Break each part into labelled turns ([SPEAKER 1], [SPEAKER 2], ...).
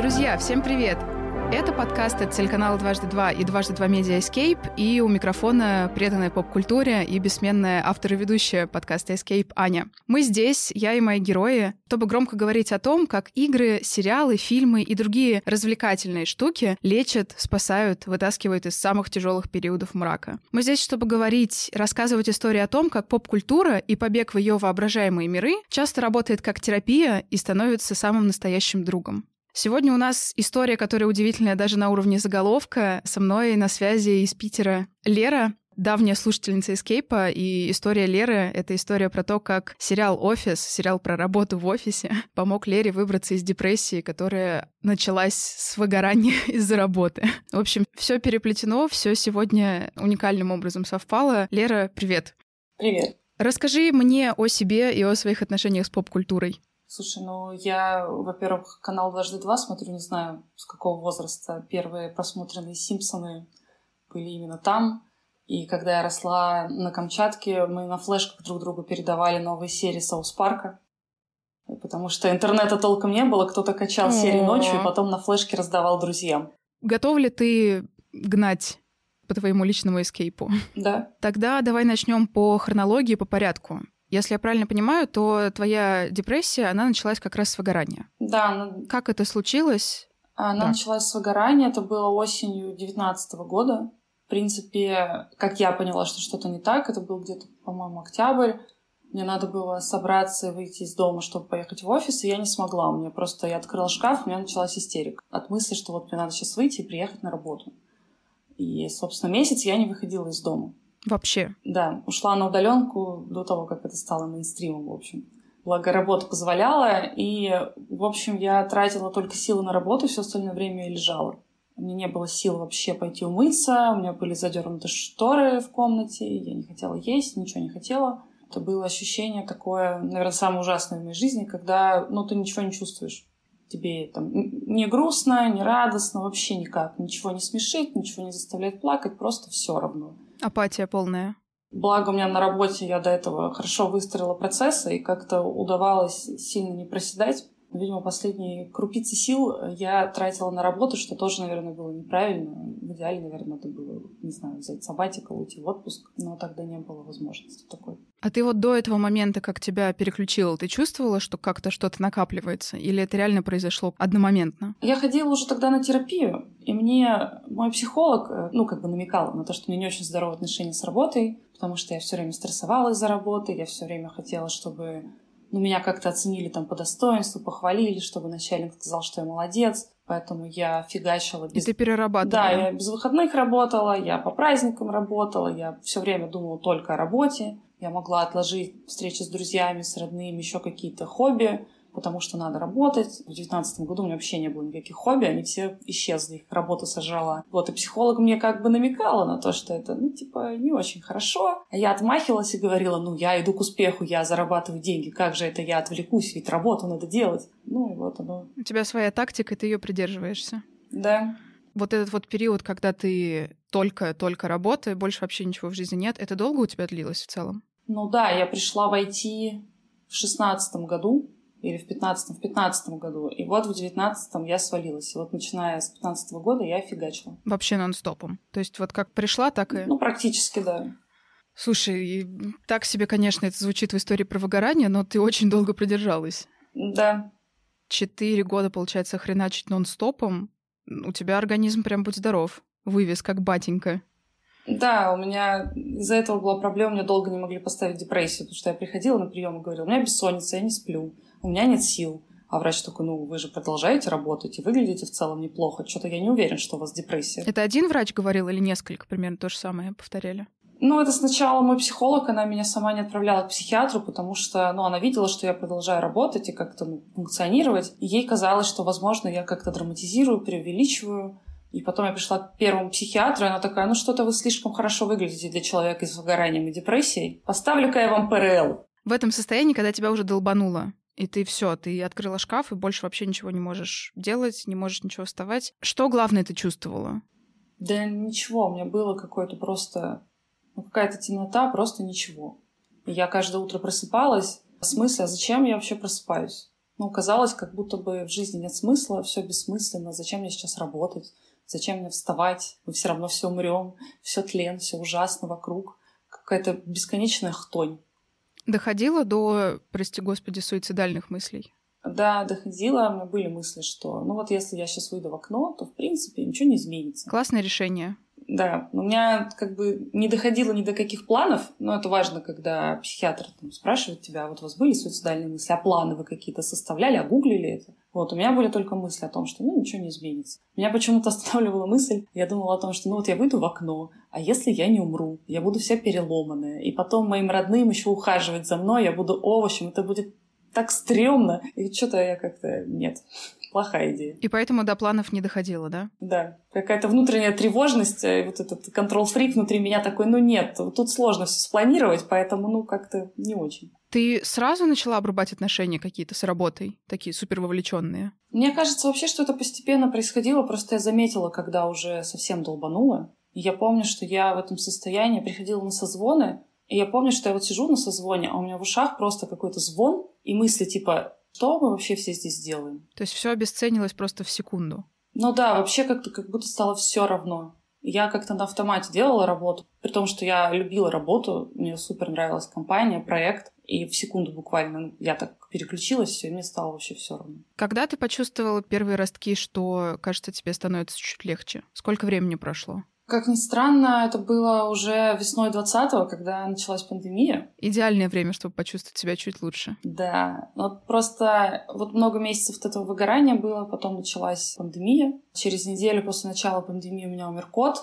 [SPEAKER 1] Друзья, всем привет! Это подкаст от телеканала «Дважды два» и «Дважды два Медиа Escape, и у микрофона преданная поп-культуре и бессменная автор и ведущая подкаста Escape Аня. Мы здесь, я и мои герои, чтобы громко говорить о том, как игры, сериалы, фильмы и другие развлекательные штуки лечат, спасают, вытаскивают из самых тяжелых периодов мрака. Мы здесь, чтобы говорить, рассказывать истории о том, как поп-культура и побег в ее воображаемые миры часто работает как терапия и становится самым настоящим другом. Сегодня у нас история, которая удивительная даже на уровне заголовка. Со мной на связи из Питера Лера, давняя слушательница Эскейпа, и история Леры — это история про то, как сериал «Офис», сериал про работу в офисе, помог Лере выбраться из депрессии, которая началась с выгорания из-за работы. В общем, все переплетено, все сегодня уникальным образом совпало. Лера, привет.
[SPEAKER 2] Привет.
[SPEAKER 1] Расскажи мне о себе и о своих отношениях с поп-культурой.
[SPEAKER 2] Слушай, ну я, во-первых, канал «Дважды два» смотрю, не знаю, с какого возраста. Первые просмотренные «Симпсоны» были именно там. И когда я росла на Камчатке, мы на флешках друг другу передавали новые серии Саус Парка. Потому что интернета толком не было, кто-то качал серии ночью и потом на флешке раздавал друзьям.
[SPEAKER 1] Готов ли ты гнать по твоему личному эскейпу?
[SPEAKER 2] Да.
[SPEAKER 1] Тогда давай начнем по хронологии, по порядку. Если я правильно понимаю, то твоя депрессия, она началась как раз с выгорания.
[SPEAKER 2] Да. Она...
[SPEAKER 1] Как это случилось?
[SPEAKER 2] Она
[SPEAKER 1] Да.
[SPEAKER 2] началась с выгорания, это было осенью 2019 года. В принципе, как я поняла, что что-то не так, это был где-то, по-моему, октябрь. Мне надо было собраться и выйти из дома, чтобы поехать в офис, и я не смогла. У меня просто, я открыла шкаф, у меня началась истерика. От мысли, что вот мне надо сейчас выйти и приехать на работу. И, собственно, месяц я не выходила из дома.
[SPEAKER 1] Вообще.
[SPEAKER 2] Да, ушла на удаленку до того, как это стало мейнстримом, в общем. Благо, работа позволяла, и, в общем, я тратила только силы на работу, все остальное время я лежала. У меня не было сил вообще пойти умыться, у меня были задернуты шторы в комнате, я не хотела есть, ничего не хотела. Это было ощущение такое, наверное, самое ужасное в моей жизни, когда, ну, ты ничего не чувствуешь. Тебе там не грустно, не радостно, вообще никак. Ничего не смешит, ничего не заставляет плакать, просто все равно.
[SPEAKER 1] Апатия полная.
[SPEAKER 2] Благо у меня на работе я до этого хорошо выстроила процессы, и как-то удавалось сильно не проседать. Видимо, последние крупицы сил я тратила на работу, что тоже, наверное, было неправильно. В идеале, наверное, надо было, не знаю, взять сабатикал, уйти в отпуск, но тогда не было возможности такой.
[SPEAKER 1] А ты вот до этого момента, как тебя переключило, ты чувствовала, что как-то что-то накапливается? Или это реально произошло одномоментно?
[SPEAKER 2] Я ходила уже тогда на терапию, и мне мой психолог, э, ну, как бы намекал на то, что у меня не очень здоровые отношения с работой, потому что я все время стрессовала из-за работы, я все время хотела, чтобы ну, меня как-то оценили там по достоинству, похвалили, чтобы начальник сказал, что я молодец. Поэтому я фигачила
[SPEAKER 1] И
[SPEAKER 2] без...
[SPEAKER 1] ты перерабатывала?
[SPEAKER 2] Да, я без выходных работала, я по праздникам работала, я все время думала только о работе. Я могла отложить встречи с друзьями, с родными, еще какие-то хобби, потому что надо работать. В девятнадцатом году у меня вообще не было никаких хобби, они все исчезли, их работа сожрала. Вот, и психолог мне как бы намекала на то, что это, ну, типа, не очень хорошо. А я отмахивалась и говорила, ну, я иду к успеху, я зарабатываю деньги, как же это я отвлекусь, ведь работу надо делать. Ну, и вот оно.
[SPEAKER 1] У тебя своя тактика, и ты ее придерживаешься.
[SPEAKER 2] Да.
[SPEAKER 1] Вот этот вот период, когда ты только-только работаешь, больше вообще ничего в жизни нет, это долго у тебя длилось в целом?
[SPEAKER 2] Ну да, я пришла в IT в шестнадцатом году, или в пятнадцатом, в пятнадцатом году. И вот в девятнадцатом я свалилась. И вот начиная с пятнадцатого года я фигачила.
[SPEAKER 1] Вообще нон-стопом. То есть вот как пришла, так и...
[SPEAKER 2] Ну, практически, да.
[SPEAKER 1] Слушай, так себе, конечно, это звучит в истории про выгорание, но ты очень долго продержалась.
[SPEAKER 2] Да.
[SPEAKER 1] Четыре года, получается, хреначить нон-стопом. У тебя организм прям будь здоров. Вывез, как батенька.
[SPEAKER 2] Да, у меня из-за этого была проблема, мне долго не могли поставить депрессию, потому что я приходила на прием и говорила, у меня бессонница, я не сплю, у меня нет сил. А врач такой, ну, вы же продолжаете работать и выглядите в целом неплохо. Что-то я не уверен, что у вас депрессия.
[SPEAKER 1] Это один врач говорил или несколько примерно то же самое повторяли?
[SPEAKER 2] Ну, это сначала мой психолог, она меня сама не отправляла к психиатру, потому что, ну, она видела, что я продолжаю работать и как-то ну, функционировать. И ей казалось, что, возможно, я как-то драматизирую, преувеличиваю. И потом я пришла к первому психиатру, и она такая, ну, что-то вы слишком хорошо выглядите для человека с выгоранием и депрессией. Поставлю-ка я вам ПРЛ.
[SPEAKER 1] В этом состоянии, когда тебя уже долбануло, и ты все, ты открыла шкаф и больше вообще ничего не можешь делать, не можешь ничего вставать. Что главное ты чувствовала?
[SPEAKER 2] Да ничего, у меня было какое-то просто... Ну, какая-то темнота, просто ничего. И я каждое утро просыпалась с а зачем я вообще просыпаюсь? Ну, казалось, как будто бы в жизни нет смысла, все бессмысленно, зачем мне сейчас работать, зачем мне вставать, мы все равно все умрем, все тлен, все ужасно вокруг, какая-то бесконечная хтонь.
[SPEAKER 1] Доходило до, прости господи, суицидальных мыслей?
[SPEAKER 2] Да, доходило. У меня были мысли, что ну вот если я сейчас выйду в окно, то в принципе ничего не изменится.
[SPEAKER 1] Классное решение.
[SPEAKER 2] Да, у меня как бы не доходило ни до каких планов, но это важно, когда психиатр там, спрашивает тебя, вот у вас были суицидальные мысли, а планы вы какие-то составляли, а гуглили это? Вот, у меня были только мысли о том, что ну ничего не изменится. Меня почему-то останавливала мысль, я думала о том, что ну вот я выйду в окно, а если я не умру, я буду вся переломанная, и потом моим родным еще ухаживать за мной, я буду овощем, это будет так стрёмно. И что-то я как-то... Нет плохая идея.
[SPEAKER 1] И поэтому до планов не доходило, да?
[SPEAKER 2] Да. Какая-то внутренняя тревожность, э, вот этот контрол-фрик внутри меня такой, ну нет, тут сложно все спланировать, поэтому, ну, как-то не очень.
[SPEAKER 1] Ты сразу начала обрубать отношения какие-то с работой, такие супер вовлеченные?
[SPEAKER 2] Мне кажется вообще, что это постепенно происходило, просто я заметила, когда уже совсем долбануло. И я помню, что я в этом состоянии приходила на созвоны, и я помню, что я вот сижу на созвоне, а у меня в ушах просто какой-то звон и мысли типа, что мы вообще все здесь делаем?
[SPEAKER 1] То есть все обесценилось просто в секунду.
[SPEAKER 2] Ну да, вообще как-то как будто стало все равно. Я как-то на автомате делала работу, при том, что я любила работу, мне супер нравилась компания, проект, и в секунду буквально я так переключилась, все, и мне стало вообще все равно.
[SPEAKER 1] Когда ты почувствовала первые ростки, что, кажется, тебе становится чуть легче? Сколько времени прошло?
[SPEAKER 2] Как ни странно, это было уже весной 20-го, когда началась пандемия.
[SPEAKER 1] Идеальное время, чтобы почувствовать себя чуть лучше.
[SPEAKER 2] Да, вот просто вот много месяцев вот этого выгорания было, потом началась пандемия. Через неделю после начала пандемии у меня умер кот.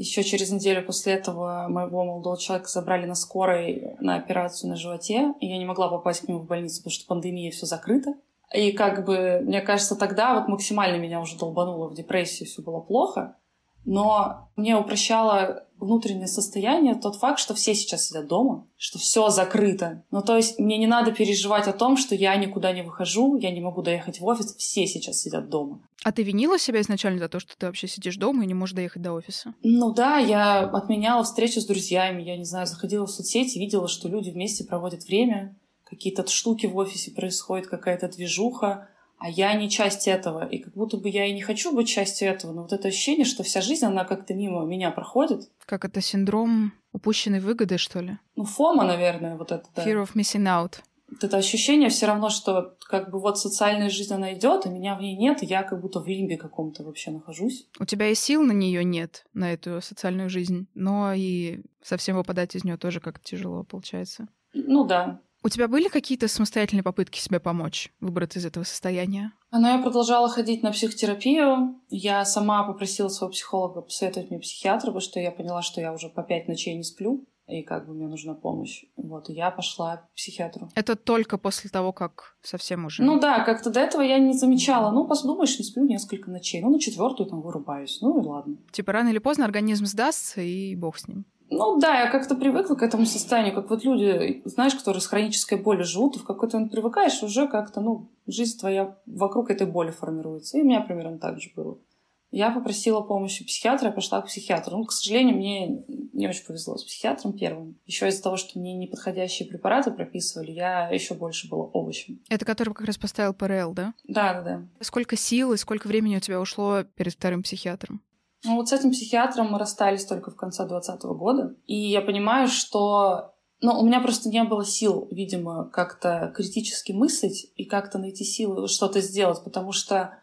[SPEAKER 2] Еще через неделю после этого моего молодого человека забрали на скорой на операцию на животе, и я не могла попасть к нему в больницу, потому что пандемия все закрыто. И как бы, мне кажется, тогда вот максимально меня уже долбануло в депрессию, все было плохо. Но мне упрощало внутреннее состояние тот факт, что все сейчас сидят дома, что все закрыто. Ну, то есть мне не надо переживать о том, что я никуда не выхожу, я не могу доехать в офис, все сейчас сидят дома.
[SPEAKER 1] А ты винила себя изначально за то, что ты вообще сидишь дома и не можешь доехать до офиса?
[SPEAKER 2] Ну да, я отменяла встречи с друзьями, я не знаю, заходила в соцсети, видела, что люди вместе проводят время, какие-то штуки в офисе происходят, какая-то движуха, а я не часть этого. И как будто бы я и не хочу быть частью этого, но вот это ощущение, что вся жизнь, она как-то мимо меня проходит.
[SPEAKER 1] Как это синдром упущенной выгоды, что ли?
[SPEAKER 2] Ну, фома, наверное, вот это.
[SPEAKER 1] Да. Fear of missing out.
[SPEAKER 2] Вот это ощущение все равно, что как бы вот социальная жизнь, она идет, а меня в ней нет, и я как будто в лимбе каком-то вообще нахожусь.
[SPEAKER 1] У тебя и сил на нее нет, на эту социальную жизнь, но и совсем выпадать из нее тоже как-то тяжело получается.
[SPEAKER 2] Ну да,
[SPEAKER 1] у тебя были какие-то самостоятельные попытки себе помочь выбраться из этого состояния?
[SPEAKER 2] Но я продолжала ходить на психотерапию. Я сама попросила своего психолога посоветовать мне психиатра, потому что я поняла, что я уже по пять ночей не сплю и как бы мне нужна помощь. Вот, и я пошла к психиатру.
[SPEAKER 1] Это только после того, как совсем уже...
[SPEAKER 2] Ну да, как-то до этого я не замечала. Ну, подумаешь, не сплю несколько ночей. Ну, на четвертую там вырубаюсь. Ну и ладно.
[SPEAKER 1] Типа рано или поздно организм сдастся, и бог с ним.
[SPEAKER 2] Ну да, я как-то привыкла к этому состоянию, как вот люди, знаешь, которые с хронической болью живут, и в какой-то момент привыкаешь, уже как-то, ну, жизнь твоя вокруг этой боли формируется. И у меня примерно так же было. Я попросила помощи психиатра, я пошла к психиатру. Ну, к сожалению, мне не очень повезло с психиатром первым. Еще из-за того, что мне неподходящие препараты прописывали, я еще больше была овощем.
[SPEAKER 1] Это который как раз поставил ПРЛ, да?
[SPEAKER 2] Да, да, да.
[SPEAKER 1] Сколько сил и сколько времени у тебя ушло перед вторым психиатром?
[SPEAKER 2] Ну вот с этим психиатром мы расстались только в конце 2020 года. И я понимаю, что ну, у меня просто не было сил, видимо, как-то критически мыслить и как-то найти силы что-то сделать, потому что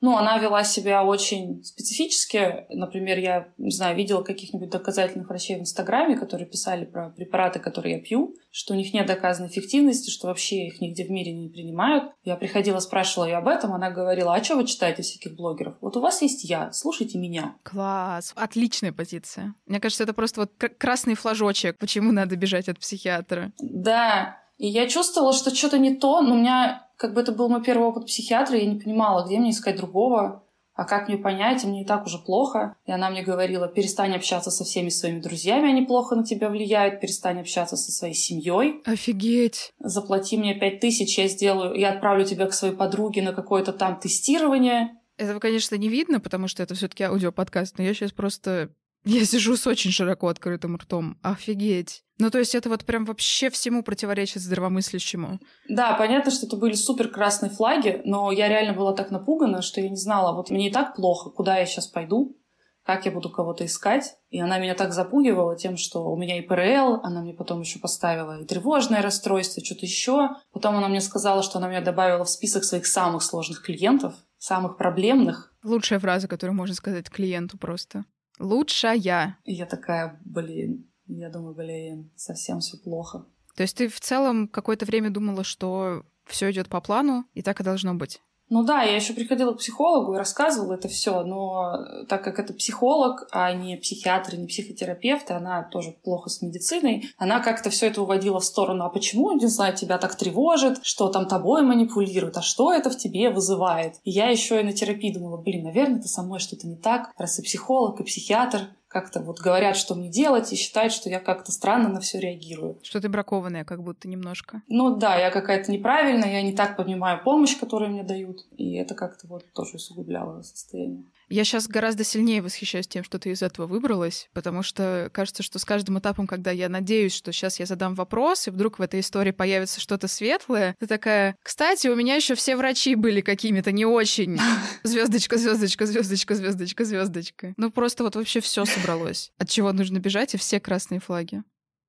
[SPEAKER 2] ну, она вела себя очень специфически. Например, я, не знаю, видела каких-нибудь доказательных врачей в Инстаграме, которые писали про препараты, которые я пью, что у них нет доказанной эффективности, что вообще их нигде в мире не принимают. Я приходила, спрашивала ее об этом, она говорила, а что вы читаете всяких блогеров? Вот у вас есть я, слушайте меня.
[SPEAKER 1] Класс, отличная позиция. Мне кажется, это просто вот красный флажочек, почему надо бежать от психиатра.
[SPEAKER 2] Да, и я чувствовала, что что-то не то, но у меня как бы это был мой первый опыт психиатра, я не понимала, где мне искать другого, а как мне понять, мне и так уже плохо. И она мне говорила, перестань общаться со всеми своими друзьями, они плохо на тебя влияют, перестань общаться со своей семьей.
[SPEAKER 1] Офигеть.
[SPEAKER 2] Заплати мне пять тысяч, я сделаю, я отправлю тебя к своей подруге на какое-то там тестирование.
[SPEAKER 1] Этого, конечно, не видно, потому что это все таки аудиоподкаст, но я сейчас просто... Я сижу с очень широко открытым ртом. Офигеть. Ну, то есть это вот прям вообще всему противоречит здравомыслящему.
[SPEAKER 2] Да, понятно, что это были супер красные флаги, но я реально была так напугана, что я не знала, вот мне и так плохо, куда я сейчас пойду, как я буду кого-то искать. И она меня так запугивала тем, что у меня и ПРЛ, она мне потом еще поставила и тревожное расстройство, что-то еще. Потом она мне сказала, что она меня добавила в список своих самых сложных клиентов, самых проблемных.
[SPEAKER 1] Лучшая фраза, которую можно сказать клиенту просто. Лучшая.
[SPEAKER 2] И я такая, блин, я думаю, блин, совсем все плохо.
[SPEAKER 1] То есть ты в целом какое-то время думала, что все идет по плану, и так и должно быть?
[SPEAKER 2] Ну да, я еще приходила к психологу и рассказывала это все, но так как это психолог, а не психиатр, не психотерапевт, и она тоже плохо с медициной, она как-то все это уводила в сторону, а почему, не знаю, тебя так тревожит, что там тобой манипулируют, а что это в тебе вызывает? И я еще и на терапии думала, блин, наверное, это со мной что-то не так, раз и психолог, и психиатр, как-то вот говорят, что мне делать, и считают, что я как-то странно на все реагирую.
[SPEAKER 1] Что ты бракованная, как будто немножко.
[SPEAKER 2] Ну да, я какая-то неправильная, я не так понимаю помощь, которую мне дают, и это как-то вот тоже усугубляло состояние.
[SPEAKER 1] Я сейчас гораздо сильнее восхищаюсь тем, что ты из этого выбралась, потому что кажется, что с каждым этапом, когда я надеюсь, что сейчас я задам вопрос, и вдруг в этой истории появится что-то светлое, ты такая, кстати, у меня еще все врачи были какими-то не очень. Звездочка, звездочка, звездочка, звездочка, звездочка. Ну просто вот вообще все собралось. От чего нужно бежать, и все красные флаги.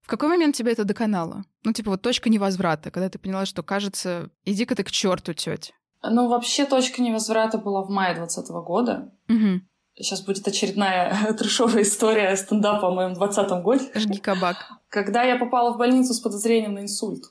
[SPEAKER 1] В какой момент тебя это доконало? Ну, типа, вот точка невозврата, когда ты поняла, что, кажется, иди-ка ты к черту, тетя.
[SPEAKER 2] Ну, вообще, точка невозврата была в мае 2020 года.
[SPEAKER 1] Угу.
[SPEAKER 2] Сейчас будет очередная трешовая история стендапа о моем 20 годе.
[SPEAKER 1] Жги кабак.
[SPEAKER 2] Когда я попала в больницу с подозрением на инсульт.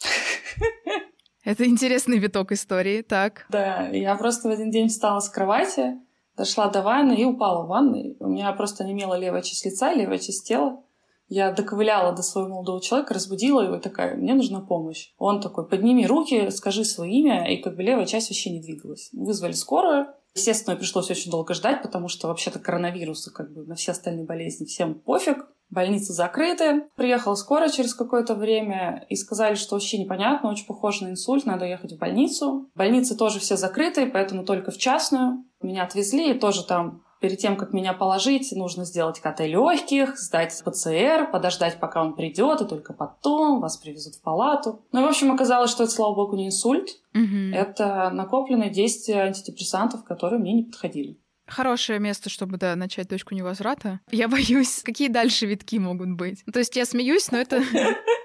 [SPEAKER 1] Это интересный виток истории, так.
[SPEAKER 2] Да, я просто в один день встала с кровати, дошла до ванны и упала в ванной. У меня просто не имела левая часть лица, левая часть тела. Я доковыляла до своего молодого человека, разбудила его и такая, мне нужна помощь. Он такой, подними руки, скажи свое имя, и как бы левая часть вообще не двигалась. Вызвали скорую. Естественно, пришлось очень долго ждать, потому что вообще-то коронавирусы, как бы на все остальные болезни всем пофиг. Больницы закрыты. Приехала скорая через какое-то время и сказали, что вообще непонятно, очень похоже на инсульт, надо ехать в больницу. Больницы тоже все закрыты, поэтому только в частную. Меня отвезли, и тоже там Перед тем, как меня положить, нужно сделать КТ легких, сдать ПЦР, подождать, пока он придет, и только потом вас привезут в палату. Ну и, в общем, оказалось, что это, слава богу, не инсульт.
[SPEAKER 1] Угу.
[SPEAKER 2] Это накопленные действия антидепрессантов, которые мне не подходили.
[SPEAKER 1] Хорошее место, чтобы, да, начать точку невозврата. Я боюсь, какие дальше витки могут быть. То есть я смеюсь, но это...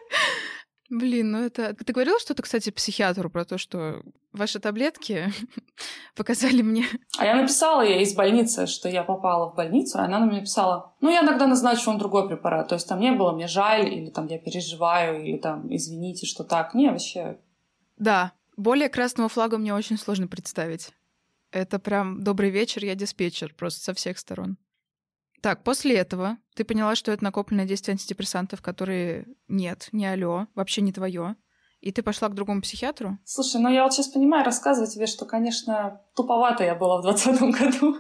[SPEAKER 1] Блин, ну это... Ты говорила что-то, кстати, психиатру про то, что ваши таблетки показали мне...
[SPEAKER 2] А я написала ей из больницы, что я попала в больницу, а она на меня написала, ну, я иногда назначу вам другой препарат. То есть там не было мне жаль, или там я переживаю, или там извините, что так. Не, вообще...
[SPEAKER 1] Да, более красного флага мне очень сложно представить. Это прям добрый вечер, я диспетчер, просто со всех сторон. Так, после этого ты поняла, что это накопленное действие антидепрессантов, которые нет, не алло, вообще не твое. И ты пошла к другому психиатру?
[SPEAKER 2] Слушай, ну я вот сейчас понимаю, рассказывать тебе, что, конечно, туповато я была в двадцатом году.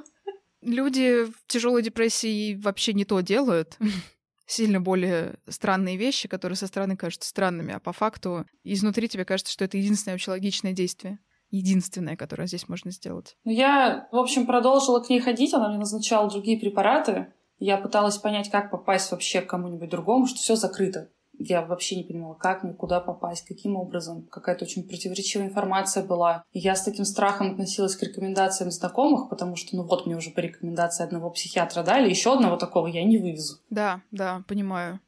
[SPEAKER 1] Люди в тяжелой депрессии вообще не то делают. Сильно более странные вещи, которые со стороны кажутся странными, а по факту изнутри тебе кажется, что это единственное вообще логичное действие единственное, которое здесь можно сделать.
[SPEAKER 2] Ну, я, в общем, продолжила к ней ходить, она мне назначала другие препараты. Я пыталась понять, как попасть вообще к кому-нибудь другому, что все закрыто. Я вообще не понимала, как мне, куда попасть, каким образом. Какая-то очень противоречивая информация была. И я с таким страхом относилась к рекомендациям знакомых, потому что, ну вот, мне уже по рекомендации одного психиатра дали, еще одного такого я не вывезу.
[SPEAKER 1] Да, да, понимаю.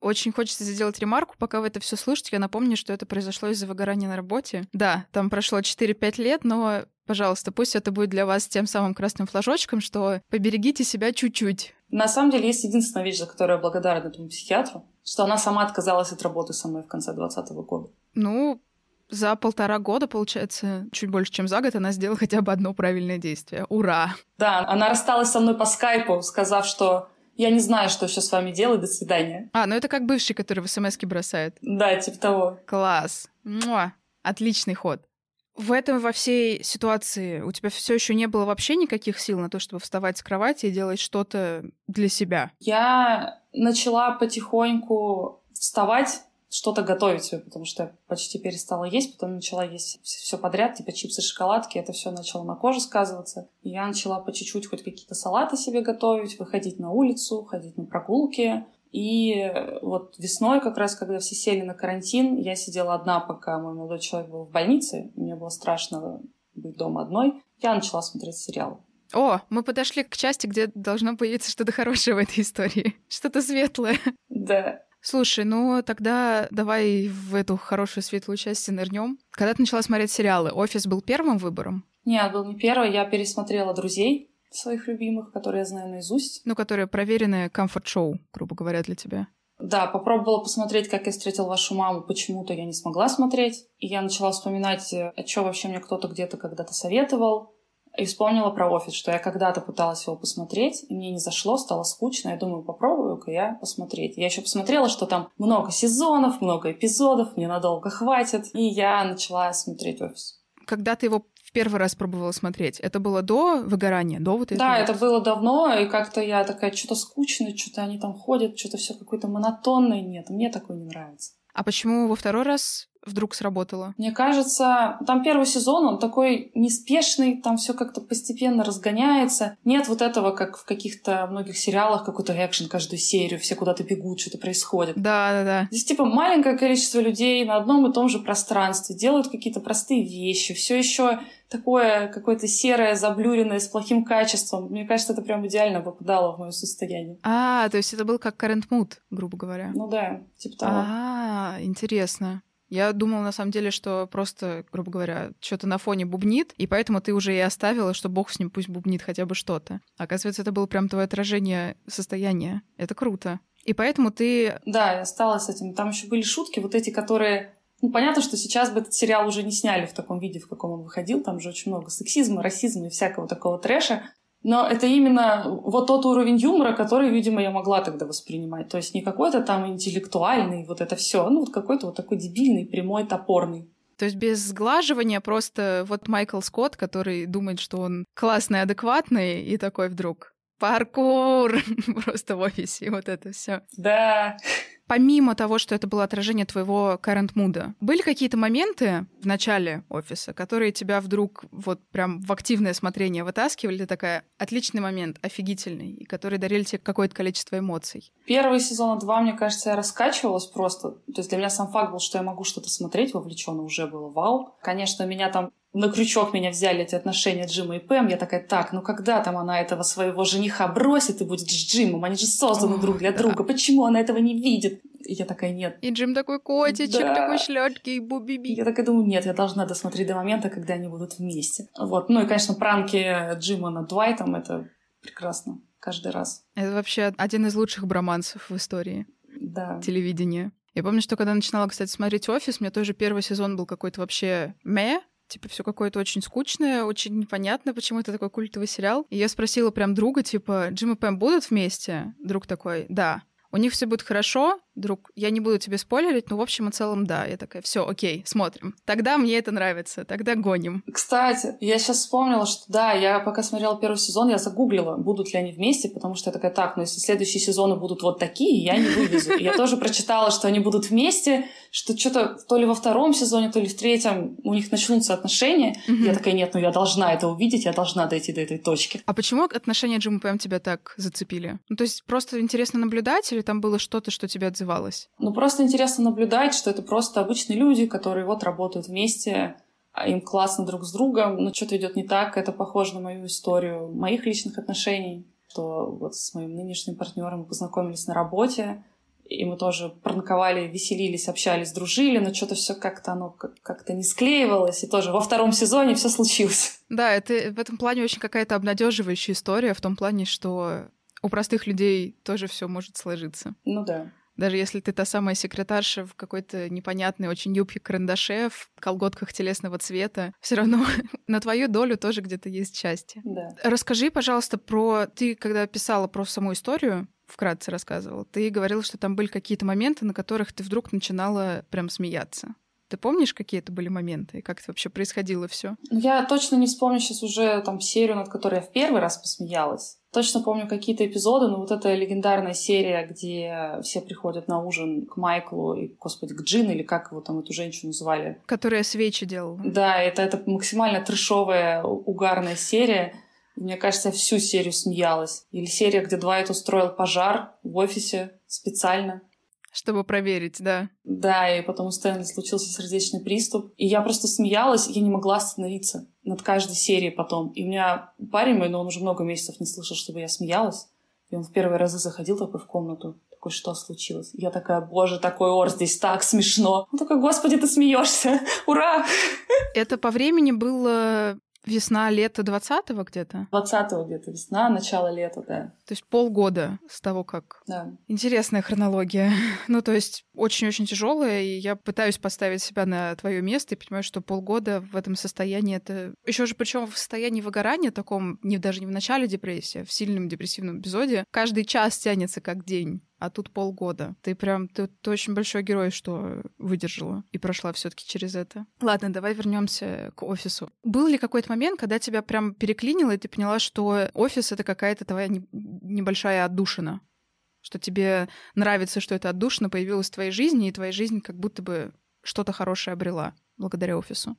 [SPEAKER 1] Очень хочется сделать ремарку, пока вы это все слушаете. Я напомню, что это произошло из-за выгорания на работе. Да, там прошло 4-5 лет, но, пожалуйста, пусть это будет для вас тем самым красным флажочком, что поберегите себя чуть-чуть.
[SPEAKER 2] На самом деле, есть единственная вещь, за которую я благодарна этому психиатру, что она сама отказалась от работы со мной в конце 2020 года.
[SPEAKER 1] Ну, за полтора года, получается, чуть больше, чем за год, она сделала хотя бы одно правильное действие. Ура!
[SPEAKER 2] Да, она рассталась со мной по скайпу, сказав, что я не знаю, что сейчас с вами делать, до свидания.
[SPEAKER 1] А, ну это как бывший, который в смс бросает.
[SPEAKER 2] Да, типа того.
[SPEAKER 1] Класс. Муа. Отличный ход. В этом во всей ситуации у тебя все еще не было вообще никаких сил на то, чтобы вставать с кровати и делать что-то для себя?
[SPEAKER 2] Я начала потихоньку вставать что-то готовить себе, потому что я почти перестала есть, потом начала есть все подряд, типа чипсы, шоколадки, это все начало на коже сказываться. И я начала по чуть-чуть хоть какие-то салаты себе готовить, выходить на улицу, ходить на прогулки. И вот весной, как раз, когда все сели на карантин, я сидела одна, пока мой молодой человек был в больнице. Мне было страшно быть дома одной. Я начала смотреть сериал.
[SPEAKER 1] О, мы подошли к части, где должно появиться что-то хорошее в этой истории. Что-то светлое.
[SPEAKER 2] Да.
[SPEAKER 1] Слушай, ну тогда давай в эту хорошую светлую часть нырнем. Когда ты начала смотреть сериалы, «Офис» был первым выбором?
[SPEAKER 2] Нет, был не первый. Я пересмотрела «Друзей», своих любимых, которые я знаю наизусть.
[SPEAKER 1] Ну, которые проверенные комфорт-шоу, грубо говоря, для тебя.
[SPEAKER 2] Да, попробовала посмотреть, как я встретил вашу маму. Почему-то я не смогла смотреть. И я начала вспоминать, а э, что вообще мне кто-то где-то когда-то советовал. И вспомнила про офис, что я когда-то пыталась его посмотреть, и мне не зашло, стало скучно. Я думаю, попробую-ка я посмотреть. Я еще посмотрела, что там много сезонов, много эпизодов, мне надолго хватит. И я начала смотреть офис.
[SPEAKER 1] Когда ты его в первый раз пробовала смотреть? Это было до выгорания, до вот этого?
[SPEAKER 2] Да, это было давно, и как-то я такая, что-то скучно, что-то они там ходят, что-то все какое-то монотонное. Нет, мне такое не нравится.
[SPEAKER 1] А почему во второй раз вдруг сработало?
[SPEAKER 2] Мне кажется, там первый сезон, он такой неспешный, там все как-то постепенно разгоняется. Нет вот этого, как в каких-то многих сериалах, какой-то экшен каждую серию, все куда-то бегут, что-то происходит.
[SPEAKER 1] Да, да, да.
[SPEAKER 2] Здесь типа маленькое количество людей на одном и том же пространстве делают какие-то простые вещи, все еще такое какое-то серое, заблюренное, с плохим качеством. Мне кажется, это прям идеально попадало в мое состояние.
[SPEAKER 1] А, то есть это был как current mood, грубо говоря.
[SPEAKER 2] Ну да, типа того.
[SPEAKER 1] А, интересно. Я думала, на самом деле, что просто, грубо говоря, что-то на фоне бубнит, и поэтому ты уже и оставила, что бог с ним пусть бубнит хотя бы что-то. Оказывается, это было прям твое отражение состояния. Это круто. И поэтому ты...
[SPEAKER 2] Да, я осталась с этим. Там еще были шутки, вот эти, которые ну, понятно, что сейчас бы этот сериал уже не сняли в таком виде, в каком он выходил. Там же очень много сексизма, расизма и всякого такого трэша. Но это именно вот тот уровень юмора, который, видимо, я могла тогда воспринимать. То есть не какой-то там интеллектуальный, вот это все, ну вот какой-то вот такой дебильный, прямой, топорный.
[SPEAKER 1] То есть без сглаживания просто вот Майкл Скотт, который думает, что он классный, адекватный, и такой вдруг паркур просто в офисе, вот это все.
[SPEAKER 2] Да
[SPEAKER 1] помимо того, что это было отражение твоего current муда, были какие-то моменты в начале офиса, которые тебя вдруг вот прям в активное смотрение вытаскивали? Ты такая, отличный момент, офигительный, и которые дарили тебе какое-то количество эмоций?
[SPEAKER 2] Первый сезон два, мне кажется, я раскачивалась просто. То есть для меня сам факт был, что я могу что-то смотреть вовлеченно, уже было вау. Конечно, меня там на крючок меня взяли эти отношения Джима и Пэм. Я такая, так, ну когда там она этого своего жениха бросит и будет с Джимом? Они же созданы О, друг для да. друга. Почему она этого не видит? И я такая, нет.
[SPEAKER 1] И Джим такой котичек, да. такой шлёткий, буби-би.
[SPEAKER 2] Я такая думаю, нет, я должна досмотреть до момента, когда они будут вместе. Вот. Ну и, конечно, пранки Джима над Дуайтом — это прекрасно каждый раз.
[SPEAKER 1] Это вообще один из лучших бромансов в истории
[SPEAKER 2] да.
[SPEAKER 1] телевидения. Я помню, что когда начинала, кстати, смотреть «Офис», мне тоже первый сезон был какой-то вообще мэ, Типа, все какое-то очень скучное, очень непонятно, почему это такой культовый сериал. И я спросила прям друга, типа, Джим и Пэм будут вместе? Друг такой, да. У них все будет хорошо, друг, я не буду тебе спойлерить, но в общем и целом да. Я такая, все, окей, смотрим. Тогда мне это нравится, тогда гоним.
[SPEAKER 2] Кстати, я сейчас вспомнила, что да, я пока смотрела первый сезон, я загуглила, будут ли они вместе, потому что я такая, так, ну если следующие сезоны будут вот такие, я не вывезу. Я тоже прочитала, что они будут вместе, что что-то то ли во втором сезоне, то ли в третьем у них начнутся отношения. Я такая, нет, ну я должна это увидеть, я должна дойти до этой точки.
[SPEAKER 1] А почему отношения Джима Пэм тебя так зацепили? Ну то есть просто интересно наблюдать или там было что-то, что тебя отзывало? Развивалась?
[SPEAKER 2] Ну, просто интересно наблюдать, что это просто обычные люди, которые вот работают вместе, а им классно друг с другом, но что-то идет не так. Это похоже на мою историю моих личных отношений, что вот с моим нынешним партнером мы познакомились на работе, и мы тоже пранковали, веселились, общались, дружили, но что-то все как-то оно как-то не склеивалось, и тоже во втором сезоне все случилось.
[SPEAKER 1] Да, это в этом плане очень какая-то обнадеживающая история, в том плане, что у простых людей тоже все может сложиться.
[SPEAKER 2] Ну да.
[SPEAKER 1] Даже если ты та самая секретарша в какой-то непонятной очень юбке карандаше, в колготках телесного цвета, все равно на твою долю тоже где-то есть счастье.
[SPEAKER 2] Да.
[SPEAKER 1] Расскажи, пожалуйста, про... Ты, когда писала про саму историю, вкратце рассказывал, ты говорила, что там были какие-то моменты, на которых ты вдруг начинала прям смеяться. Ты помнишь, какие это были моменты и как это вообще происходило все?
[SPEAKER 2] Ну, я точно не вспомню сейчас уже там серию, над которой я в первый раз посмеялась. Точно помню какие-то эпизоды, но вот эта легендарная серия, где все приходят на ужин к Майклу и, господи, к Джин, или как его там эту женщину звали.
[SPEAKER 1] Которая свечи делала.
[SPEAKER 2] Да, это, это максимально трешовая, угарная серия. Мне кажется, я всю серию смеялась. Или серия, где Двайт устроил пожар в офисе специально.
[SPEAKER 1] Чтобы проверить, да.
[SPEAKER 2] Да, и потом у Стэнли случился сердечный приступ. И я просто смеялась, я не могла остановиться над каждой серией потом. И у меня парень мой, но он уже много месяцев не слышал, чтобы я смеялась. И он в первые разы заходил такой в комнату, такой, что случилось? Я такая, боже, такой ор, здесь так смешно. Он такой, господи, ты смеешься, ура!
[SPEAKER 1] Это по времени было Весна, лето 20-го где-то?
[SPEAKER 2] 20-го где-то, весна, начало лета, да.
[SPEAKER 1] То есть полгода с того, как...
[SPEAKER 2] Да.
[SPEAKER 1] Интересная хронология. ну, то есть очень-очень тяжелая, и я пытаюсь поставить себя на твое место и понимаю, что полгода в этом состоянии это... Еще же причем в состоянии выгорания таком, не, даже не в начале депрессии, а в сильном депрессивном эпизоде, каждый час тянется как день а тут полгода. Ты прям, ты, ты очень большой герой, что выдержала и прошла все таки через это. Ладно, давай вернемся к офису. Был ли какой-то момент, когда тебя прям переклинило, и ты поняла, что офис — это какая-то твоя не, небольшая отдушина? Что тебе нравится, что это отдушина появилась в твоей жизни, и твоя жизнь как будто бы что-то хорошее обрела благодаря офису?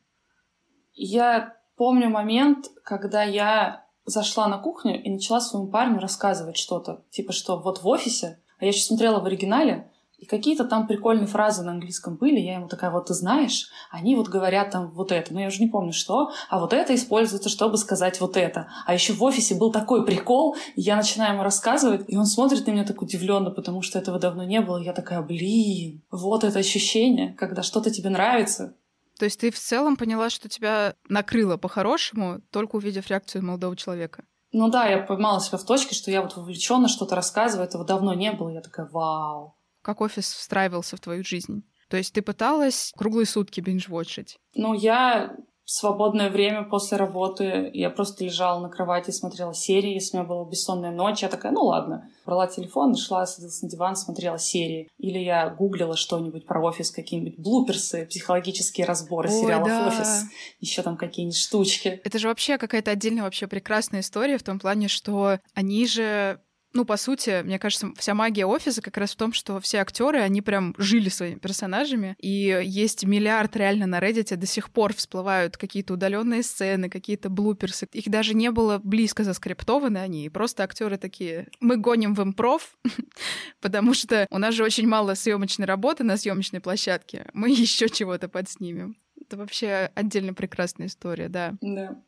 [SPEAKER 2] Я помню момент, когда я зашла на кухню и начала своему парню рассказывать что-то. Типа, что вот в офисе а я сейчас смотрела в оригинале, и какие-то там прикольные фразы на английском были. Я ему такая, вот ты знаешь, они вот говорят там вот это. Но я уже не помню, что. А вот это используется, чтобы сказать вот это. А еще в офисе был такой прикол. И я начинаю ему рассказывать, и он смотрит на меня так удивленно, потому что этого давно не было. Я такая, блин, вот это ощущение, когда что-то тебе нравится.
[SPEAKER 1] То есть ты в целом поняла, что тебя накрыло по-хорошему, только увидев реакцию молодого человека?
[SPEAKER 2] Ну да, я поймала себя в точке, что я вот вовлеченно что-то рассказываю, этого давно не было. Я такая, вау.
[SPEAKER 1] Как офис встраивался в твою жизнь? То есть ты пыталась круглые сутки бинж-вотчить?
[SPEAKER 2] Ну, я свободное время после работы я просто лежала на кровати, смотрела серии. Если у меня была бессонная ночь, я такая, ну ладно. Брала телефон, шла, садилась на диван, смотрела серии. Или я гуглила что-нибудь про офис, какие-нибудь блуперсы, психологические разборы Ой, сериалов да. «Офис». Еще там какие-нибудь штучки.
[SPEAKER 1] Это же вообще какая-то отдельная вообще прекрасная история в том плане, что они же ну, по сути, мне кажется, вся магия офиса как раз в том, что все актеры, они прям жили своими персонажами, и есть миллиард реально на Reddit до сих пор всплывают какие-то удаленные сцены, какие-то блуперсы. Их даже не было близко заскриптованы они, и просто актеры такие, мы гоним в импров, потому что у нас же очень мало съемочной работы на съемочной площадке, мы еще чего-то подснимем. Это вообще отдельно прекрасная история, да.
[SPEAKER 2] Да.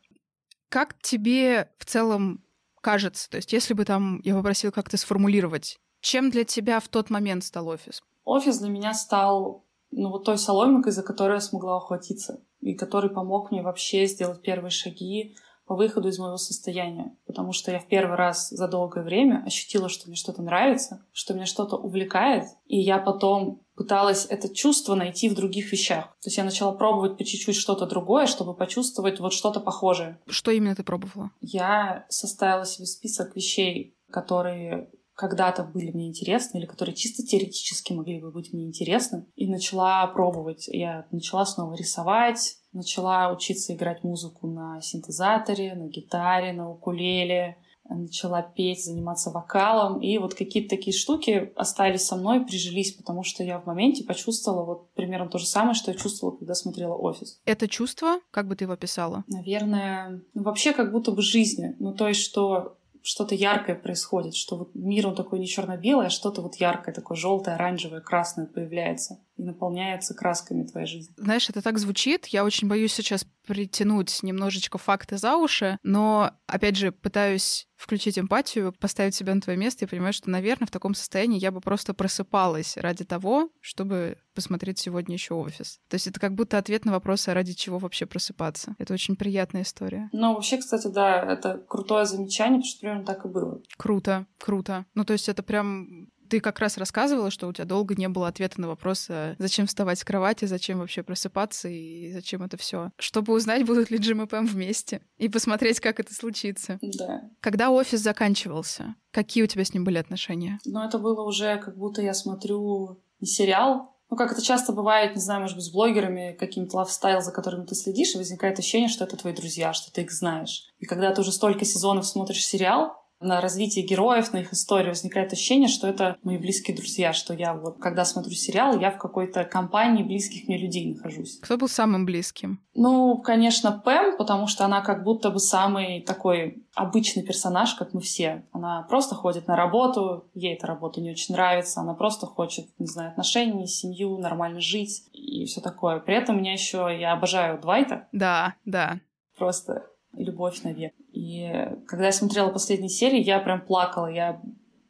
[SPEAKER 1] Как тебе в целом кажется? То есть если бы там я попросила как-то сформулировать, чем для тебя в тот момент стал офис?
[SPEAKER 2] Офис для меня стал ну, вот той соломинкой, за которую я смогла ухватиться, и который помог мне вообще сделать первые шаги по выходу из моего состояния. Потому что я в первый раз за долгое время ощутила, что мне что-то нравится, что меня что-то увлекает, и я потом пыталась это чувство найти в других вещах. То есть я начала пробовать по чуть-чуть что-то другое, чтобы почувствовать вот что-то похожее.
[SPEAKER 1] Что именно ты пробовала?
[SPEAKER 2] Я составила себе список вещей, которые когда-то были мне интересны или которые чисто теоретически могли бы быть мне интересны, и начала пробовать. Я начала снова рисовать, начала учиться играть музыку на синтезаторе, на гитаре, на укулеле, начала петь, заниматься вокалом, и вот какие-то такие штуки остались со мной, прижились, потому что я в моменте почувствовала вот примерно то же самое, что я чувствовала, когда смотрела «Офис».
[SPEAKER 1] Это чувство, как бы ты его описала?
[SPEAKER 2] Наверное, ну, вообще как будто бы жизни. Ну, то есть, что что-то яркое происходит, что вот мир он такой не черно-белый, а что-то вот яркое, такое желтое, оранжевое, красное появляется и наполняется красками твоей жизни.
[SPEAKER 1] Знаешь, это так звучит. Я очень боюсь сейчас притянуть немножечко факты за уши, но, опять же, пытаюсь включить эмпатию, поставить себя на твое место и понимать, что, наверное, в таком состоянии я бы просто просыпалась ради того, чтобы посмотреть сегодня еще офис. То есть это как будто ответ на вопрос, а ради чего вообще просыпаться. Это очень приятная история.
[SPEAKER 2] Ну, вообще, кстати, да, это крутое замечание, потому что примерно так и было.
[SPEAKER 1] Круто, круто. Ну, то есть это прям ты как раз рассказывала, что у тебя долго не было ответа на вопрос, а зачем вставать с кровати, зачем вообще просыпаться и зачем это все. Чтобы узнать, будут ли Джим и Пэм вместе и посмотреть, как это случится.
[SPEAKER 2] Да.
[SPEAKER 1] Когда офис заканчивался, какие у тебя с ним были отношения?
[SPEAKER 2] Ну, это было уже как будто я смотрю не сериал, ну, как это часто бывает, не знаю, может быть, с блогерами, каким-то лайфстайл, за которыми ты следишь, и возникает ощущение, что это твои друзья, что ты их знаешь. И когда ты уже столько сезонов смотришь сериал, на развитие героев, на их историю, возникает ощущение, что это мои близкие друзья, что я вот, когда смотрю сериал, я в какой-то компании близких мне людей нахожусь.
[SPEAKER 1] Кто был самым близким?
[SPEAKER 2] Ну, конечно, Пэм, потому что она как будто бы самый такой обычный персонаж, как мы все. Она просто ходит на работу, ей эта работа не очень нравится, она просто хочет, не знаю, отношений, семью, нормально жить и все такое. При этом меня еще я обожаю Двайта.
[SPEAKER 1] Да, да.
[SPEAKER 2] Просто любовь навек. И когда я смотрела последние серии, я прям плакала. Я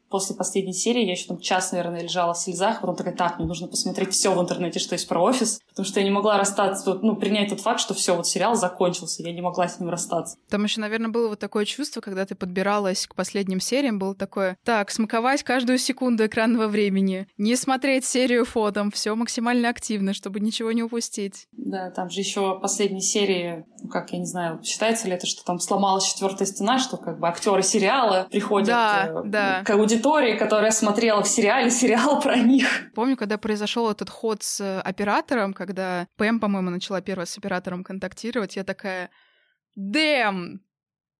[SPEAKER 2] после последней серии я еще там час, наверное, лежала в слезах, потом такая, так, мне нужно посмотреть все в интернете, что есть про офис, потому что я не могла расстаться, ну, принять тот факт, что все, вот сериал закончился, я не могла с ним расстаться.
[SPEAKER 1] Там еще, наверное, было вот такое чувство, когда ты подбиралась к последним сериям, было такое, так, смаковать каждую секунду экранного времени, не смотреть серию фотом, все максимально активно, чтобы ничего не упустить.
[SPEAKER 2] Да, там же еще последние серии, ну, как, я не знаю, считается ли это, что там сломалась четвертая стена, что как бы актеры сериала приходят
[SPEAKER 1] да,
[SPEAKER 2] э,
[SPEAKER 1] да.
[SPEAKER 2] к аудитории которая смотрела в сериале сериал про них.
[SPEAKER 1] Помню, когда произошел этот ход с э, оператором, когда Пэм, по-моему, начала первая с оператором контактировать, я такая, дэм,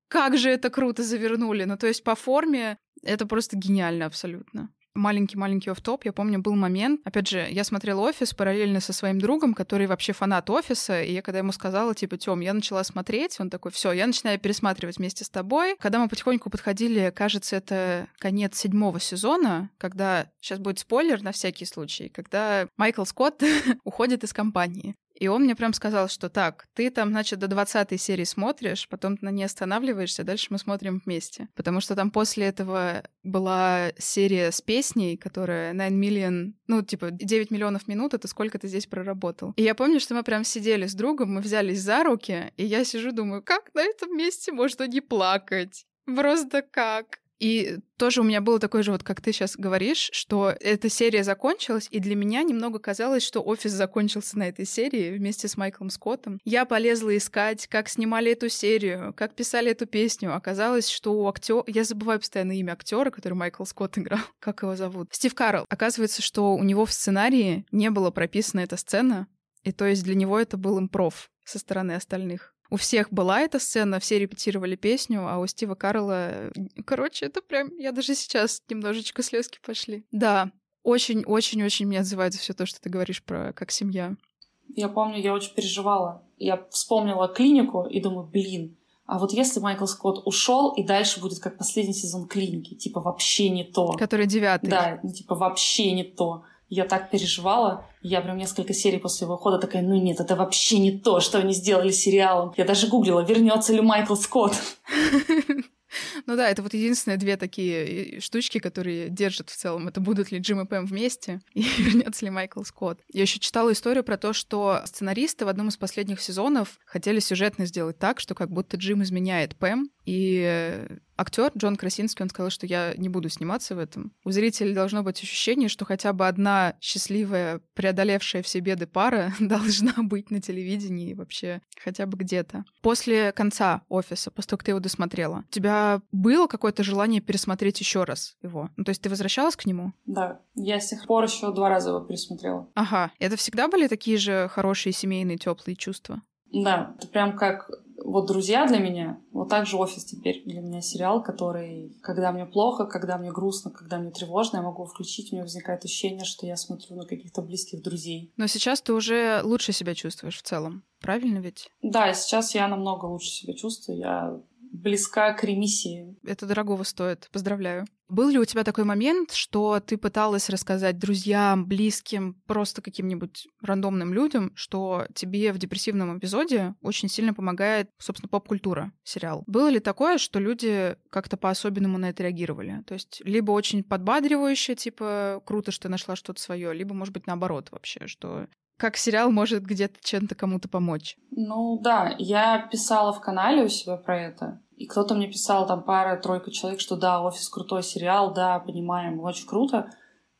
[SPEAKER 1] как же это круто завернули. Ну, то есть по форме это просто гениально абсолютно маленький-маленький оф-топ. Я помню, был момент, опять же, я смотрела «Офис» параллельно со своим другом, который вообще фанат «Офиса», и я когда ему сказала, типа, Тём, я начала смотреть, он такой, все, я начинаю пересматривать вместе с тобой. Когда мы потихоньку подходили, кажется, это конец седьмого сезона, когда, сейчас будет спойлер на всякий случай, когда Майкл Скотт уходит из компании. И он мне прям сказал, что так, ты там, значит, до 20 серии смотришь, потом на ней останавливаешься, дальше мы смотрим вместе. Потому что там после этого была серия с песней, которая 9 million, ну, типа, 9 миллионов минут, это сколько ты здесь проработал. И я помню, что мы прям сидели с другом, мы взялись за руки, и я сижу, думаю, как на этом месте можно не плакать? Просто как? И тоже у меня было такое же, вот как ты сейчас говоришь, что эта серия закончилась, и для меня немного казалось, что офис закончился на этой серии вместе с Майклом Скоттом. Я полезла искать, как снимали эту серию, как писали эту песню. Оказалось, что у актера... Я забываю постоянно имя актера, который Майкл Скотт играл. Как его зовут? Стив Карл. Оказывается, что у него в сценарии не было прописана эта сцена, и то есть для него это был импров со стороны остальных. У всех была эта сцена, все репетировали песню, а у Стива Карла... Короче, это прям... Я даже сейчас немножечко слезки пошли. Да, очень-очень-очень мне отзывается все то, что ты говоришь про как семья.
[SPEAKER 2] Я помню, я очень переживала. Я вспомнила клинику и думаю, блин, а вот если Майкл Скотт ушел, и дальше будет как последний сезон клиники, типа вообще не то.
[SPEAKER 1] Который девятый.
[SPEAKER 2] Да, типа вообще не то. Я так переживала. Я прям несколько серий после его ухода такая, ну нет, это вообще не то, что они сделали сериалом. Я даже гуглила, вернется ли Майкл Скотт.
[SPEAKER 1] Ну да, это вот единственные две такие э, штучки, которые держат в целом. Это будут ли Джим и Пэм вместе, и вернется ли Майкл Скотт. Я еще читала историю про то, что сценаристы в одном из последних сезонов хотели сюжетно сделать так, что как будто Джим изменяет Пэм, и актер Джон Красинский, он сказал, что я не буду сниматься в этом. У зрителей должно быть ощущение, что хотя бы одна счастливая, преодолевшая все беды пара должна быть на телевидении вообще хотя бы где-то. После конца офиса, после того, как ты его досмотрела, у тебя было какое-то желание пересмотреть еще раз его? Ну, то есть ты возвращалась к нему?
[SPEAKER 2] Да, я с тех пор еще два раза его пересмотрела.
[SPEAKER 1] Ага. Это всегда были такие же хорошие семейные теплые чувства?
[SPEAKER 2] Да, это прям как вот «Друзья» для меня, вот так же «Офис» теперь для меня сериал, который, когда мне плохо, когда мне грустно, когда мне тревожно, я могу включить, у меня возникает ощущение, что я смотрю на каких-то близких друзей.
[SPEAKER 1] Но сейчас ты уже лучше себя чувствуешь в целом, правильно ведь?
[SPEAKER 2] Да, сейчас я намного лучше себя чувствую, я близка к ремиссии.
[SPEAKER 1] Это дорогого стоит. Поздравляю. Был ли у тебя такой момент, что ты пыталась рассказать друзьям, близким, просто каким-нибудь рандомным людям, что тебе в депрессивном эпизоде очень сильно помогает, собственно, поп-культура, сериал? Было ли такое, что люди как-то по-особенному на это реагировали? То есть либо очень подбадривающе, типа, круто, что ты нашла что-то свое, либо, может быть, наоборот вообще, что как сериал может где-то чем-то кому-то помочь.
[SPEAKER 2] Ну да, я писала в канале у себя про это. И кто-то мне писал, там пара-тройка человек, что да, «Офис» крутой сериал, да, понимаем, очень круто.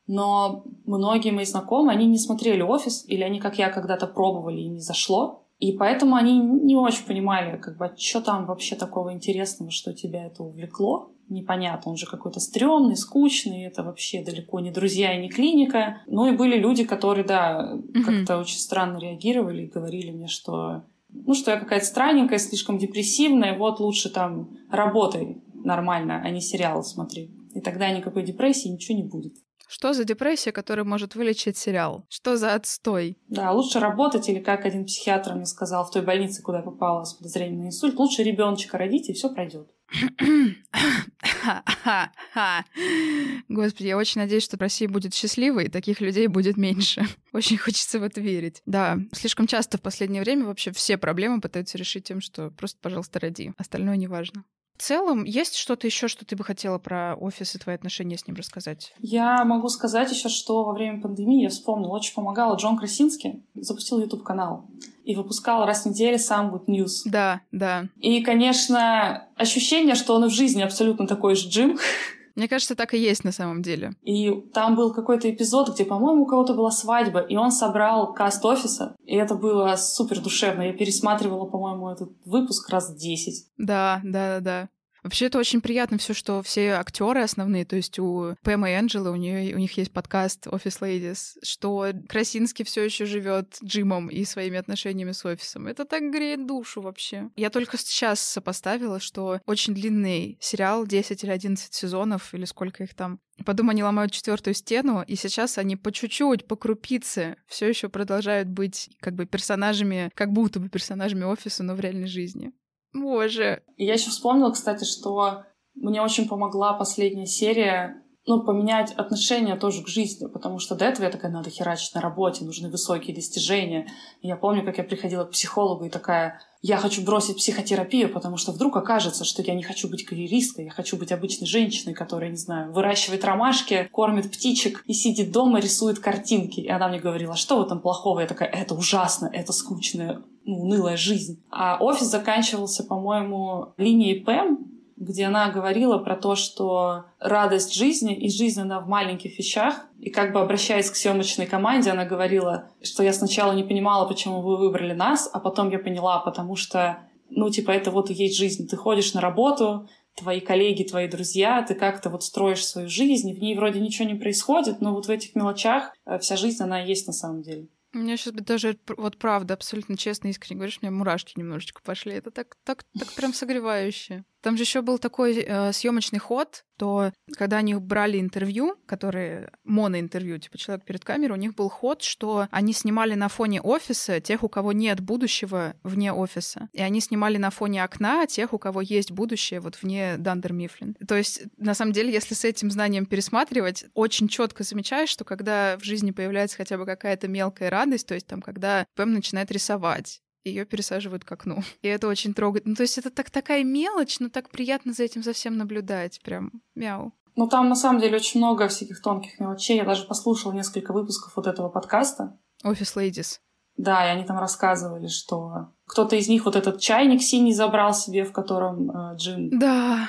[SPEAKER 2] Но многие мои знакомые, они не смотрели «Офис», или они, как я, когда-то пробовали и не зашло. И поэтому они не очень понимали, как бы, что там вообще такого интересного, что тебя это увлекло непонятно, он же какой-то стрёмный, скучный, это вообще далеко не друзья и не клиника. Ну и были люди, которые, да, mm-hmm. как-то очень странно реагировали и говорили мне, что ну, что я какая-то странненькая, слишком депрессивная, вот лучше там работай нормально, а не сериалы смотри. И тогда никакой депрессии, ничего не будет.
[SPEAKER 1] Что за депрессия, которая может вылечить сериал? Что за отстой?
[SPEAKER 2] Да, лучше работать, или как один психиатр мне сказал в той больнице, куда я попала с подозрением на инсульт, лучше ребеночка родить, и все пройдет.
[SPEAKER 1] Господи, я очень надеюсь, что Россия будет счастливой, и таких людей будет меньше. Очень хочется в это верить. Да, слишком часто в последнее время вообще все проблемы пытаются решить тем, что просто, пожалуйста, роди. Остальное не важно. В целом, есть что-то еще, что ты бы хотела про офис и твои отношения с ним рассказать?
[SPEAKER 2] Я могу сказать еще, что во время пандемии я вспомнила, очень помогала Джон Красинский, запустил YouTube канал и выпускал раз в неделю сам Good News.
[SPEAKER 1] Да, да.
[SPEAKER 2] И, конечно, ощущение, что он в жизни абсолютно такой же Джим.
[SPEAKER 1] Мне кажется, так и есть на самом деле.
[SPEAKER 2] И там был какой-то эпизод, где, по-моему, у кого-то была свадьба, и он собрал каст офиса, и это было супер душевно. Я пересматривала, по-моему, этот выпуск раз десять.
[SPEAKER 1] Да, да, да, да. Вообще это очень приятно все, что все актеры основные, то есть у Пэма и Энджелы, у, нее, у них есть подкаст Office Ladies, что Красинский все еще живет Джимом и своими отношениями с офисом. Это так греет душу вообще. Я только сейчас сопоставила, что очень длинный сериал, 10 или 11 сезонов, или сколько их там, Потом они ломают четвертую стену, и сейчас они по чуть-чуть, по крупице все еще продолжают быть как бы персонажами, как будто бы персонажами офиса, но в реальной жизни. Боже.
[SPEAKER 2] Я еще вспомнила, кстати, что мне очень помогла последняя серия ну, поменять отношение тоже к жизни, потому что до этого я такая, надо херачить на работе, нужны высокие достижения. И я помню, как я приходила к психологу и такая, я хочу бросить психотерапию, потому что вдруг окажется, что я не хочу быть карьеристкой, я хочу быть обычной женщиной, которая, не знаю, выращивает ромашки, кормит птичек и сидит дома, рисует картинки. И она мне говорила, «А что в этом плохого? Я такая, это ужасно, это скучная, ну, унылая жизнь. А офис заканчивался, по-моему, линией ПЭМ, где она говорила про то, что радость жизни и жизнь она в маленьких вещах. И как бы обращаясь к съемочной команде, она говорила, что я сначала не понимала, почему вы выбрали нас, а потом я поняла, потому что, ну, типа, это вот и есть жизнь. Ты ходишь на работу, твои коллеги, твои друзья, ты как-то вот строишь свою жизнь, в ней вроде ничего не происходит, но вот в этих мелочах э, вся жизнь, она есть на самом деле.
[SPEAKER 1] У меня сейчас даже вот правда, абсолютно честно, искренне говоришь, у меня мурашки немножечко пошли. Это так, так, так прям согревающе. Там же еще был такой э, съемочный ход, то когда они брали интервью, которые моноинтервью, типа человек перед камерой, у них был ход, что они снимали на фоне офиса тех, у кого нет будущего вне офиса. И они снимали на фоне окна тех, у кого есть будущее вот вне Дандер Мифлин. То есть, на самом деле, если с этим знанием пересматривать, очень четко замечаешь, что когда в жизни появляется хотя бы какая-то мелкая радость, то есть там, когда Пэм начинает рисовать, ее пересаживают к окну. И это очень трогает. Ну, то есть это так, такая мелочь, но так приятно за этим совсем наблюдать. Прям мяу.
[SPEAKER 2] Ну, там на самом деле очень много всяких тонких мелочей. Я даже послушала несколько выпусков вот этого подкаста.
[SPEAKER 1] Офис Ladies.
[SPEAKER 2] Да, и они там рассказывали, что кто-то из них вот этот чайник синий забрал себе, в котором э, Джим
[SPEAKER 1] да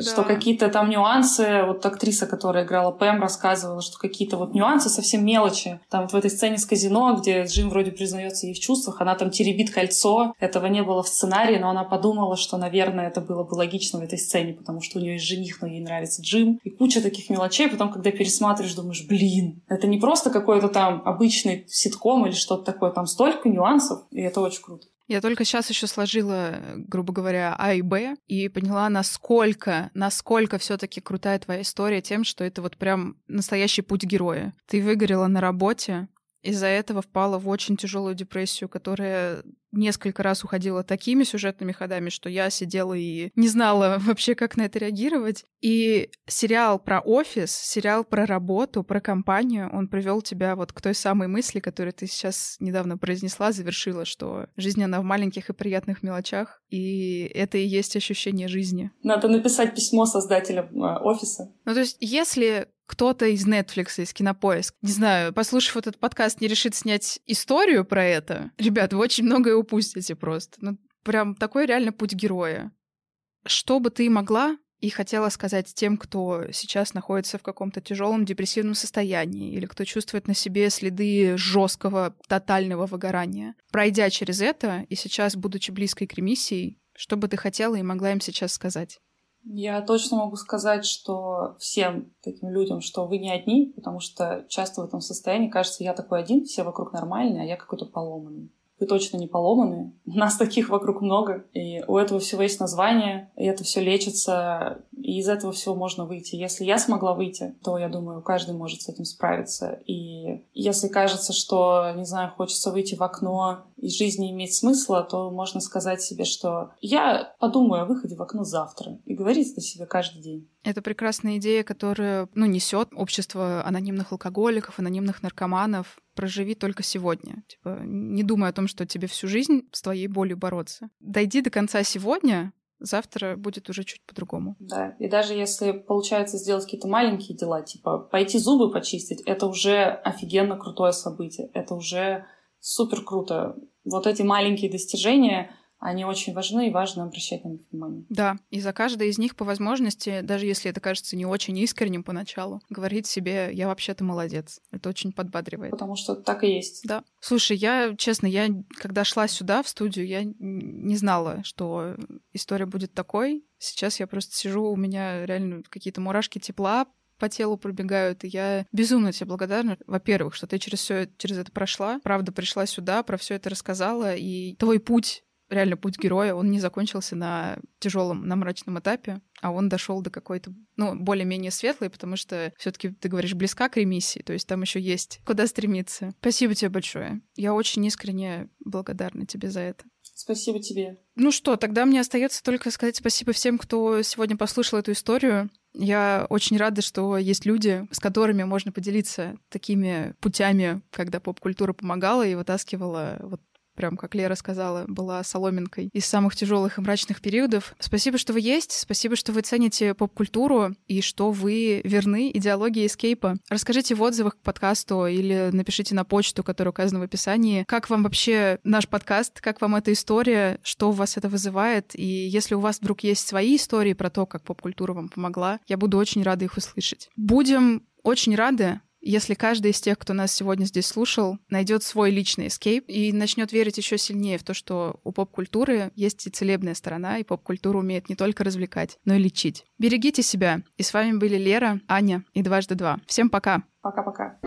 [SPEAKER 2] что какие-то там нюансы, вот актриса, которая играла Пэм, рассказывала, что какие-то вот нюансы совсем мелочи. Там вот в этой сцене с казино, где Джим вроде признается ей в чувствах, она там теребит кольцо. Этого не было в сценарии, но она подумала, что, наверное, это было бы логично в этой сцене, потому что у нее есть жених, но ей нравится Джим. И куча таких мелочей. Потом, когда пересматриваешь, думаешь, блин, это не просто какой-то там обычный ситком или что-то такое. Там столько нюансов, и это очень круто.
[SPEAKER 1] Я только сейчас еще сложила, грубо говоря, А и Б и поняла, насколько, насколько все-таки крутая твоя история тем, что это вот прям настоящий путь героя. Ты выгорела на работе, из-за этого впала в очень тяжелую депрессию, которая несколько раз уходила такими сюжетными ходами, что я сидела и не знала вообще, как на это реагировать. И сериал про офис, сериал про работу, про компанию, он привел тебя вот к той самой мысли, которую ты сейчас недавно произнесла, завершила, что жизнь, она в маленьких и приятных мелочах, и это и есть ощущение жизни.
[SPEAKER 2] Надо написать письмо создателям э, офиса.
[SPEAKER 1] Ну, то есть, если кто-то из Netflix, из Кинопоиск, не знаю, послушав этот подкаст, не решит снять историю про это, ребят, вы очень многое упустите просто. Ну, прям такой реально путь героя. Что бы ты могла и хотела сказать тем, кто сейчас находится в каком-то тяжелом депрессивном состоянии или кто чувствует на себе следы жесткого, тотального выгорания. Пройдя через это и сейчас, будучи близкой к ремиссии, что бы ты хотела и могла им сейчас сказать?
[SPEAKER 2] Я точно могу сказать, что всем таким людям, что вы не одни, потому что часто в этом состоянии кажется, я такой один, все вокруг нормальные, а я какой-то поломанный. вы точно не поломаны. Нас таких вокруг много, и у этого всего есть название, и это все лечится, и из этого всего можно выйти. Если я смогла выйти, то, я думаю, каждый может с этим справиться. И если кажется, что, не знаю, хочется выйти в окно, и жизнь не имеет смысла, то можно сказать себе, что я подумаю о выходе в окно завтра, и говорить это себе каждый день.
[SPEAKER 1] Это прекрасная идея, которую ну, несет общество анонимных алкоголиков, анонимных наркоманов. Проживи только сегодня. Типа, не думай о том, что тебе всю жизнь с твоей болью бороться. Дойди до конца сегодня, завтра будет уже чуть по-другому.
[SPEAKER 2] Да, и даже если получается сделать какие-то маленькие дела, типа пойти зубы почистить, это уже офигенно крутое событие, это уже супер круто. Вот эти маленькие достижения, они очень важны, и важно обращать на них внимание.
[SPEAKER 1] Да, и за каждое из них по возможности, даже если это кажется не очень искренним поначалу, говорить себе «я вообще-то молодец». Это очень подбадривает.
[SPEAKER 2] Потому что так и есть.
[SPEAKER 1] Да. Слушай, я, честно, я, когда шла сюда, в студию, я не знала, что история будет такой. Сейчас я просто сижу, у меня реально какие-то мурашки тепла по телу пробегают, и я безумно тебе благодарна. Во-первых, что ты через все через это прошла, правда пришла сюда, про все это рассказала, и твой путь реально путь героя, он не закончился на тяжелом, на мрачном этапе, а он дошел до какой-то, ну, более-менее светлой, потому что все-таки ты говоришь близка к ремиссии, то есть там еще есть куда стремиться. Спасибо тебе большое. Я очень искренне благодарна тебе за это.
[SPEAKER 2] Спасибо тебе.
[SPEAKER 1] Ну что, тогда мне остается только сказать спасибо всем, кто сегодня послушал эту историю. Я очень рада, что есть люди, с которыми можно поделиться такими путями, когда поп-культура помогала и вытаскивала вот прям как Лера сказала, была соломинкой из самых тяжелых и мрачных периодов. Спасибо, что вы есть, спасибо, что вы цените поп-культуру и что вы верны идеологии эскейпа. Расскажите в отзывах к подкасту или напишите на почту, которая указана в описании, как вам вообще наш подкаст, как вам эта история, что у вас это вызывает, и если у вас вдруг есть свои истории про то, как поп-культура вам помогла, я буду очень рада их услышать. Будем очень рады если каждый из тех, кто нас сегодня здесь слушал, найдет свой личный эскейп и начнет верить еще сильнее в то, что у поп-культуры есть и целебная сторона, и поп-культура умеет не только развлекать, но и лечить. Берегите себя. И с вами были Лера, Аня и Дважды Два. Всем пока.
[SPEAKER 2] Пока-пока.